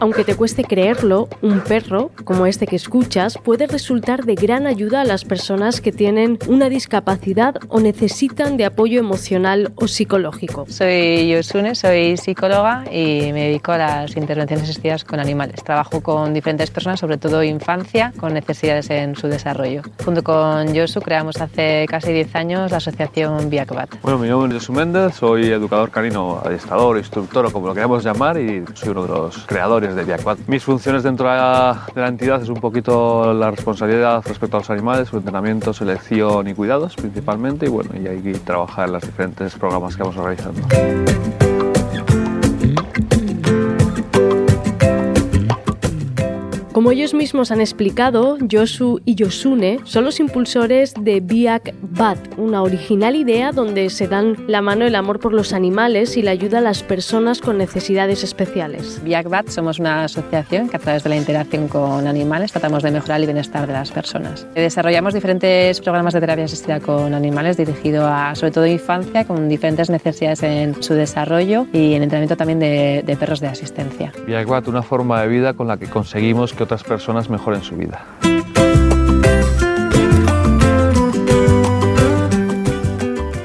Aunque te cueste creerlo, un perro, como este que escuchas, puede resultar de gran ayuda a las personas que tienen una discapacidad o necesitan de apoyo emocional o psicológico. Soy Yosune, soy psicóloga y me dedico a las intervenciones asistidas con animales. Trabajo con diferentes personas, sobre todo infancia, con necesidades en su desarrollo. Junto con Yosu creamos hace casi 10 años la asociación Biacbat. Bueno, mi nombre es Yosu Méndez, soy educador canino, adiestrador, instructor o como lo queramos llamar y soy uno de los creadores de Viaquat. Mis funciones dentro de la, entidad es un poquito la responsabilidad respecto a los animales, su entrenamiento, selección y cuidados principalmente y bueno, y hay trabajar en los diferentes programas que vamos realizando. Como ellos mismos han explicado, Yosu y Yosune son los impulsores de Biak Bat, una original idea donde se dan la mano el amor por los animales y la ayuda a las personas con necesidades especiales. Biak Bat somos una asociación que a través de la interacción con animales tratamos de mejorar el bienestar de las personas. Desarrollamos diferentes programas de terapia asistida con animales dirigido a sobre todo infancia con diferentes necesidades en su desarrollo y en entrenamiento también de, de perros de asistencia. Viaquat, una forma de vida con la que conseguimos que otras personas mejoren su vida.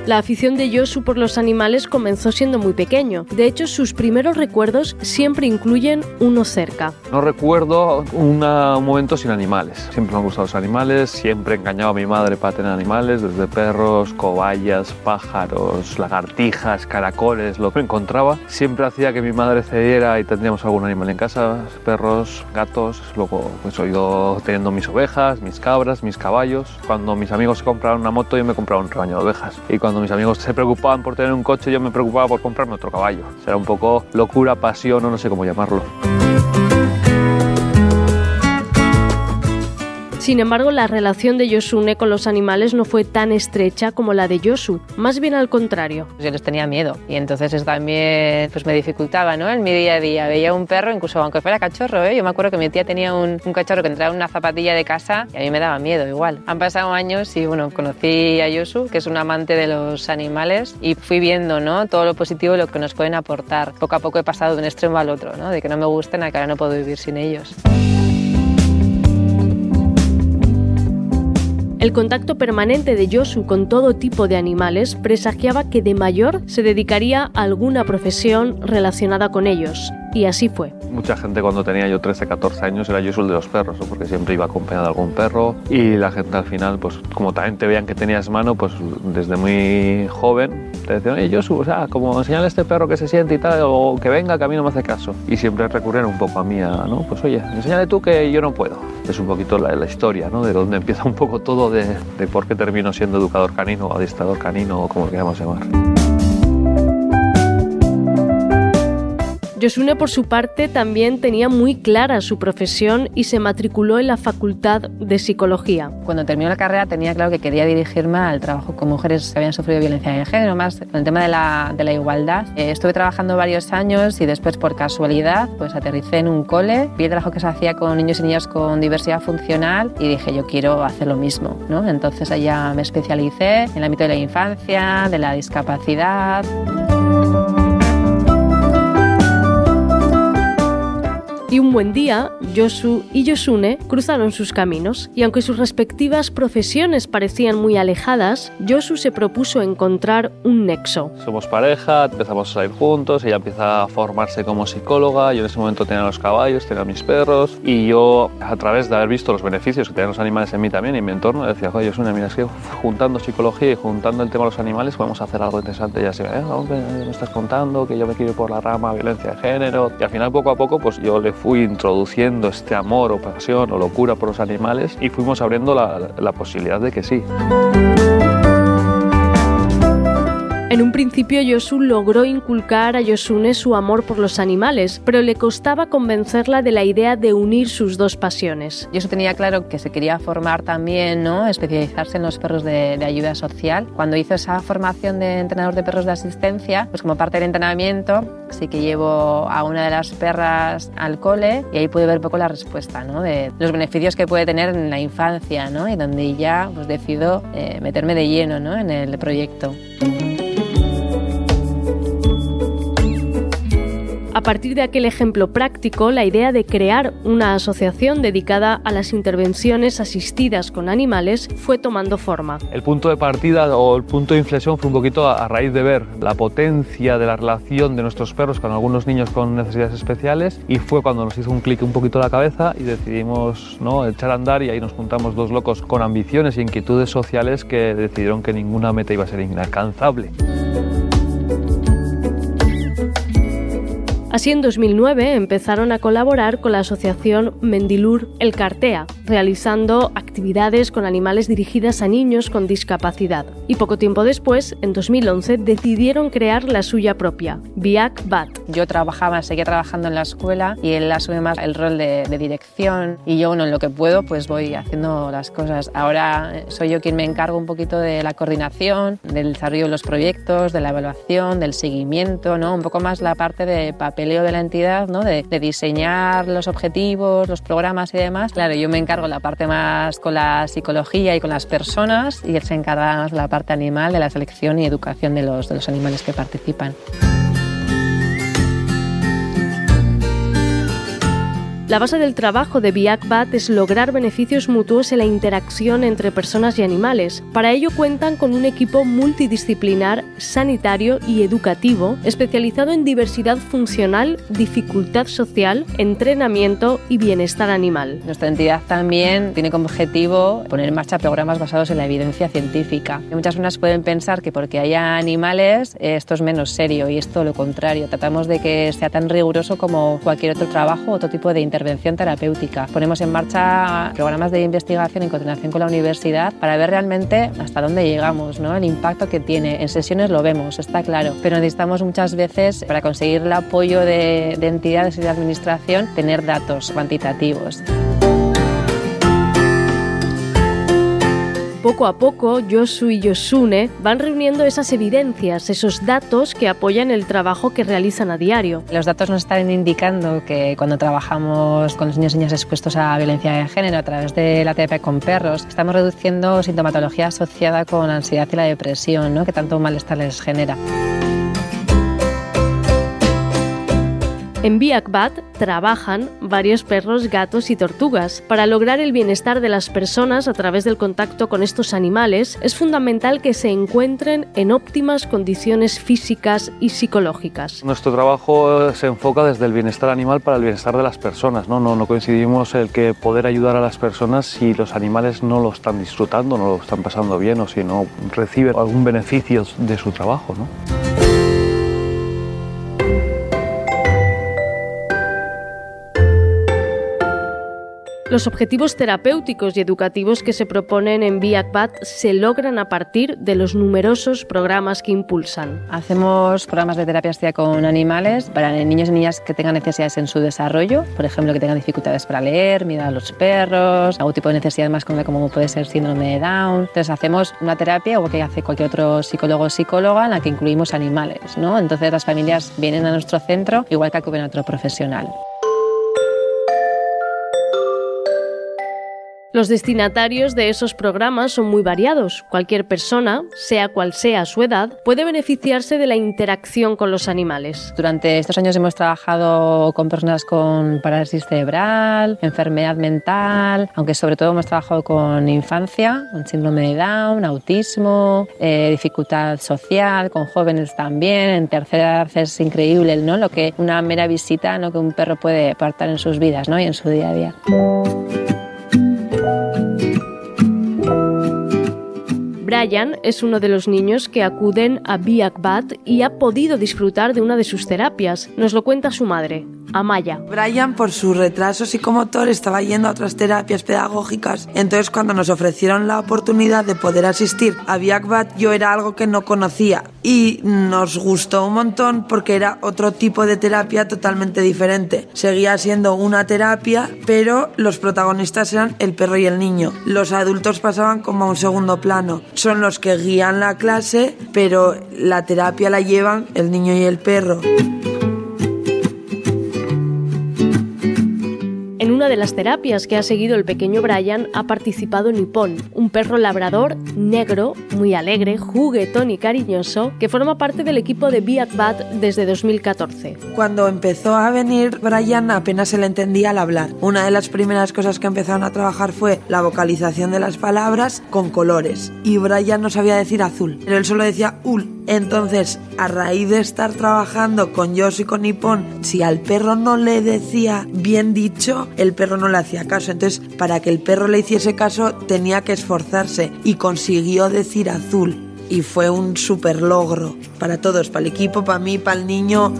La afición de Yosu por los animales comenzó siendo muy pequeño. De hecho, sus primeros recuerdos siempre incluyen uno cerca. No recuerdo una- un momento sin animales. Siempre me han gustado los animales, siempre he engañado a mi madre para tener animales, desde perros, cobayas, pájaros, lagartijas, caracoles, lo que encontraba. Siempre hacía que mi madre cediera y tendríamos algún animal en casa, perros, gatos. Luego pues he ido teniendo mis ovejas, mis cabras, mis caballos. Cuando mis amigos se compraban una moto, yo me compraba un rebaño de ovejas. Y cuando mis amigos se preocupaban por tener un coche, yo me preocupaba por comprarme otro caballo. Será un poco locura, pasión o no sé cómo llamarlo. Sin embargo, la relación de Yosune con los animales no fue tan estrecha como la de Yosu, más bien al contrario. Yo les tenía miedo y entonces eso también pues me dificultaba ¿no? en mi día a día. Veía un perro, incluso aunque fuera cachorro, ¿eh? yo me acuerdo que mi tía tenía un, cachorro que entraba en una zapatilla de casa y a mí me daba miedo igual. Han pasado años y bueno, conocí a Yosu, que es un amante de los animales y fui viendo ¿no? todo lo positivo lo que nos pueden aportar. Poco a poco he pasado de un extremo al otro, ¿no? de que no me gusten a que ahora no puedo vivir sin ellos. El contacto permanente de Yosu con todo tipo de animales presagiaba que de mayor se dedicaría a alguna profesión relacionada con ellos. Y así fue. Mucha gente cuando tenía yo 13, 14 años era yo el de los perros, ¿no? porque siempre iba acompañado de algún perro y la gente al final, pues como también te veían que tenías mano, pues desde muy joven te decían, oye, yo o sea, como enseñale a este perro que se siente y tal, o que venga, que a mí no me hace caso. Y siempre recurrían un poco a mí, a, ¿no? Pues oye, enséñale tú que yo no puedo. Es un poquito la, la historia, ¿no? De dónde empieza un poco todo, de, de por qué termino siendo educador canino, o adiestrador canino, o como lo queramos llamar. Yosune, por su parte, también tenía muy clara su profesión y se matriculó en la Facultad de Psicología. Cuando terminó la carrera tenía claro que quería dirigirme al trabajo con mujeres que habían sufrido violencia de género, más con el tema de la, de la igualdad. Eh, estuve trabajando varios años y después por casualidad pues aterricé en un cole, vi el trabajo que se hacía con niños y niñas con diversidad funcional y dije yo quiero hacer lo mismo. ¿no? Entonces allá me especialicé en el ámbito de la infancia, de la discapacidad. Y un buen día, Yosu y Yosune cruzaron sus caminos, y aunque sus respectivas profesiones parecían muy alejadas, Yosu se propuso encontrar un nexo. Somos pareja, empezamos a salir juntos, ella empieza a formarse como psicóloga, yo en ese momento tenía los caballos, tenía mis perros y yo a través de haber visto los beneficios que tenían los animales en mí también y en mi entorno, decía, oye, Yosune, mira, es que juntando psicología y juntando el tema de los animales podemos hacer algo interesante. Y ve, eh, hombre, me estás contando que yo me quiero ir por la rama violencia de género y al final poco a poco pues yo le fui introduciendo este amor o pasión o locura por los animales y fuimos abriendo la, la posibilidad de que sí. En un principio Yosu logró inculcar a Yosune su amor por los animales, pero le costaba convencerla de la idea de unir sus dos pasiones. Yosu tenía claro que se quería formar también, ¿no? especializarse en los perros de, ayuda social. Cuando hizo esa formación de entrenador de perros de asistencia, pues como parte del entrenamiento, sí que llevo a una de las perras al cole y ahí pude ver poco la respuesta ¿no? los beneficios que puede tener en la infancia ¿no? y donde ya pues, decido eh, meterme de lleno ¿no? en el proyecto. Partir de aquel ejemplo práctico, la idea de crear una asociación dedicada a las intervenciones asistidas con animales fue tomando forma. El punto de partida o el punto de inflexión fue un poquito a, raíz de ver la potencia de la relación de nuestros perros con algunos niños con necesidades especiales y fue cuando nos hizo un clic un poquito la cabeza y decidimos ¿no? echar a andar y ahí nos juntamos dos locos con ambiciones y inquietudes sociales que decidieron que ninguna meta iba a ser inalcanzable. Así en 2009 empezaron a colaborar con la asociación Mendilur El Cartea, realizando actividades con animales dirigidas a niños con discapacidad. Y poco tiempo después, en 2011, decidieron crear la suya propia, Biak Bat. Yo trabajaba, seguía trabajando en la escuela y él asume más el rol de, dirección y yo, bueno, en lo que puedo, pues voy haciendo las cosas. Ahora eh, soy yo quien me encargo un poquito de la coordinación, del desarrollo de los proyectos, de la evaluación, del seguimiento, ¿no? Un poco más la parte de papel de la entidad, ¿no? de, diseñar los objetivos, los programas y demás. Claro, yo me encargo la parte más con la psicología y con las personas y él se encarga más de la parte animal, de la selección y educación de los, de los animales que participan. La base del trabajo de BIACBAT es lograr beneficios mutuos en la interacción entre personas y animales. Para ello cuentan con un equipo multidisciplinar, sanitario y educativo, especializado en diversidad funcional, dificultad social, entrenamiento y bienestar animal. Nuestra entidad también tiene como objetivo poner en marcha programas basados en la evidencia científica. Muchas personas pueden pensar que porque haya animales esto es menos serio y esto lo contrario. Tratamos de que sea tan riguroso como cualquier otro trabajo, otro tipo de intervención intervención terapéutica. Ponemos en marcha programas de investigación en coordinación con la universidad para ver realmente hasta dónde llegamos, ¿no? el impacto que tiene. En sesiones lo vemos, está claro, pero necesitamos muchas veces, para conseguir el apoyo de, de entidades y de administración, tener datos cuantitativos. Poco a poco, Yosu y Yosune van reuniendo esas evidencias, esos datos que apoyan el trabajo que realizan a diario. Los datos nos están indicando que cuando trabajamos con los niños y niñas expuestos a violencia de género a través de la terapia con perros, estamos reduciendo sintomatología asociada con la ansiedad y la depresión, ¿no? que tanto malestar les genera. En Biakbat trabajan varios perros, gatos y tortugas. Para lograr el bienestar de las personas a través del contacto con estos animales, es fundamental que se encuentren en óptimas condiciones físicas y psicológicas. Nuestro trabajo se enfoca desde el bienestar animal para el bienestar de las personas. No, no, no coincidimos el que poder ayudar a las personas si los animales no lo están disfrutando, no lo están pasando bien o si no reciben algún beneficio de su trabajo. ¿no? Los objetivos terapéuticos y educativos que se proponen en BIACBAT se logran a partir de los numerosos programas que impulsan. Hacemos programas de terapia con animales para niños y niñas que tengan necesidades en su desarrollo, por ejemplo, que tengan dificultades para leer, miedo a los perros, algún tipo de necesidad más como puede ser síndrome de Down. Entonces hacemos una terapia o que hace cualquier otro psicólogo o psicóloga en la que incluimos animales. ¿no? Entonces las familias vienen a nuestro centro igual que acuden a otro profesional. Los destinatarios de esos programas son muy variados. Cualquier persona, sea cual sea su edad, puede beneficiarse de la interacción con los animales. Durante estos años hemos trabajado con personas con parálisis cerebral, enfermedad mental, aunque sobre todo hemos trabajado con infancia, con síndrome de Down, autismo, eh, dificultad social, con jóvenes también. En tercera edad es increíble ¿no? lo que una mera visita ¿no? que un perro puede aportar en sus vidas ¿no? y en su día a día. Brian es uno de los niños que acuden a Biakbat y ha podido disfrutar de una de sus terapias. Nos lo cuenta su madre, Amaya. Brian, por su retraso psicomotor, estaba yendo a otras terapias pedagógicas. Entonces, cuando nos ofrecieron la oportunidad de poder asistir a Biakbat, yo era algo que no conocía y nos gustó un montón porque era otro tipo de terapia totalmente diferente. Seguía siendo una terapia, pero los protagonistas eran el perro y el niño. Los adultos pasaban como a un segundo plano. Son los que guían la clase, pero la terapia la llevan el niño y el perro. De las terapias que ha seguido el pequeño Brian ha participado Nippon, un perro labrador negro, muy alegre, juguetón y cariñoso, que forma parte del equipo de Biat Bat desde 2014. Cuando empezó a venir Brian apenas se le entendía al hablar. Una de las primeras cosas que empezaron a trabajar fue la vocalización de las palabras con colores. Y Brian no sabía decir azul, pero él solo decía ul. Entonces, a raíz de estar trabajando con Josh y con Nippon, si al perro no le decía bien dicho, el perro no le hacía caso. Entonces, para que el perro le hiciese caso, tenía que esforzarse y consiguió decir azul. Y fue un super logro para todos, para el equipo, para mí, para el niño.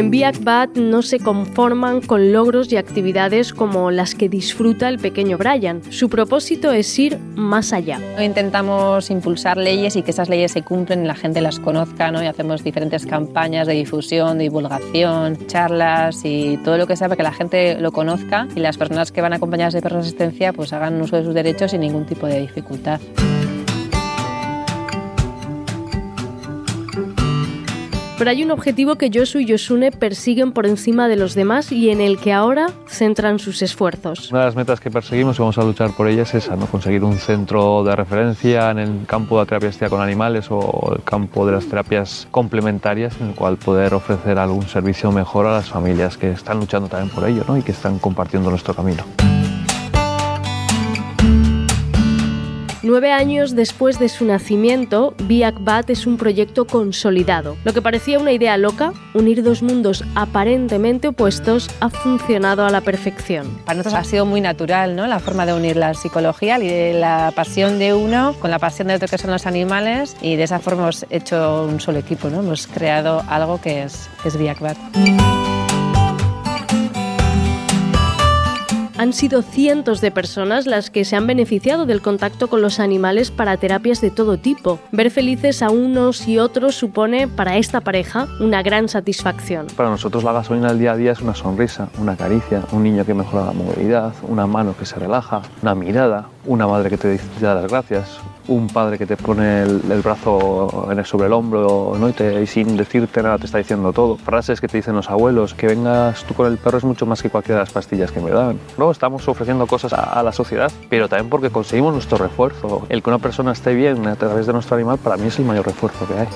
En Biakbat no se conforman con logros y actividades como las que disfruta el pequeño Brian. Su propósito es ir más allá. Intentamos impulsar leyes y que esas leyes se cumplen y la gente las conozca, ¿no? Y hacemos diferentes campañas de difusión, de divulgación, charlas y todo lo que sea para que la gente lo conozca y las personas que van acompañadas de perros de asistencia pues hagan uso de sus derechos sin ningún tipo de dificultad. Pero hay un objetivo que Yosu y Yosune persiguen por encima de los demás y en el que ahora centran sus esfuerzos. Una de las metas que perseguimos y vamos a luchar por ellas es esa, ¿no? conseguir un centro de referencia en el campo de la terapia con animales o el campo de las terapias complementarias en el cual poder ofrecer algún servicio mejor a las familias que están luchando también por ello ¿no? y que están compartiendo nuestro camino. Nueve años después de su nacimiento, Biakbat es un proyecto consolidado. Lo que parecía una idea loca, unir dos mundos aparentemente opuestos, ha funcionado a la perfección. Para nosotros ha sido muy natural ¿no? la forma de unir la psicología y la pasión de uno con la pasión de otro que son los animales y de esa forma hemos hecho un solo equipo, ¿no? hemos creado algo que es, es Biakbat. Han sido cientos de personas las que se han beneficiado del contacto con los animales para terapias de todo tipo. Ver felices a unos y otros supone para esta pareja una gran satisfacción. Para nosotros la gasolina del día a día es una sonrisa, una caricia, un niño que mejora la movilidad, una mano que se relaja, una mirada, una madre que te da las gracias, un padre que te pone el, el brazo en el, sobre el hombro ¿no? y, te, y, sin decirte nada te está diciendo todo. Frases que te dicen los abuelos, que vengas tú con el perro es mucho más que cualquiera de las pastillas que me dan. ¿no? Estamos ofreciendo cosas a, a la sociedad, pero también porque conseguimos nuestro refuerzo. El que una persona esté bien a través de nuestro animal para mí es el mayor refuerzo que hay.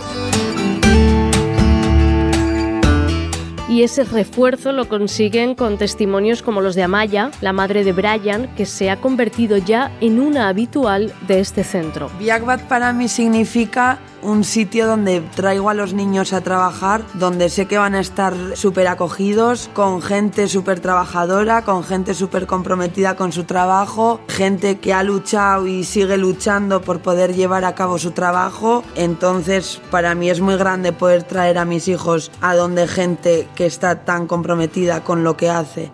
y ese refuerzo lo consiguen con testimonios como los de Amaya, la madre de Brian, que se ha convertido ya en una habitual de este centro. Biakbat para mí significa un sitio donde traigo a los niños a trabajar, donde sé que van a estar súper acogidos, con gente súper trabajadora, con gente súper comprometida con su trabajo, gente que ha luchado y sigue luchando por poder llevar a cabo su trabajo. Entonces, para mí es muy grande poder traer a mis hijos a donde gente que está tan comprometida con lo que hace.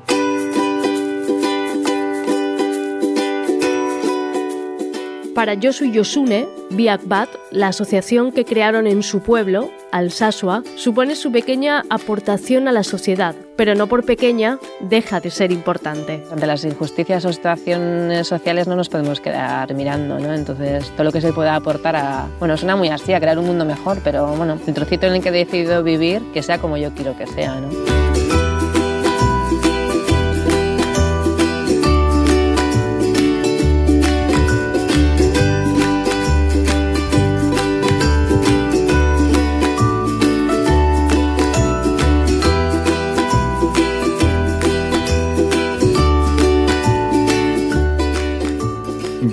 Para Yosu Yosune, Biakbat, la asociación que crearon en su pueblo, Alsasua, supone su pequeña aportación a la sociedad, pero no por pequeña deja de ser importante. Ante las injusticias o situaciones sociales no nos podemos quedar mirando, ¿no? Entonces, todo lo que se pueda aportar a, bueno, suena muy así, a crear un mundo mejor, pero bueno, el trocito en el que he decidido vivir, que sea como yo quiero que sea, ¿no?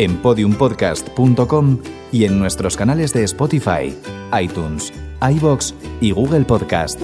en podiumpodcast.com y en nuestros canales de Spotify, iTunes, iBox y Google Podcast.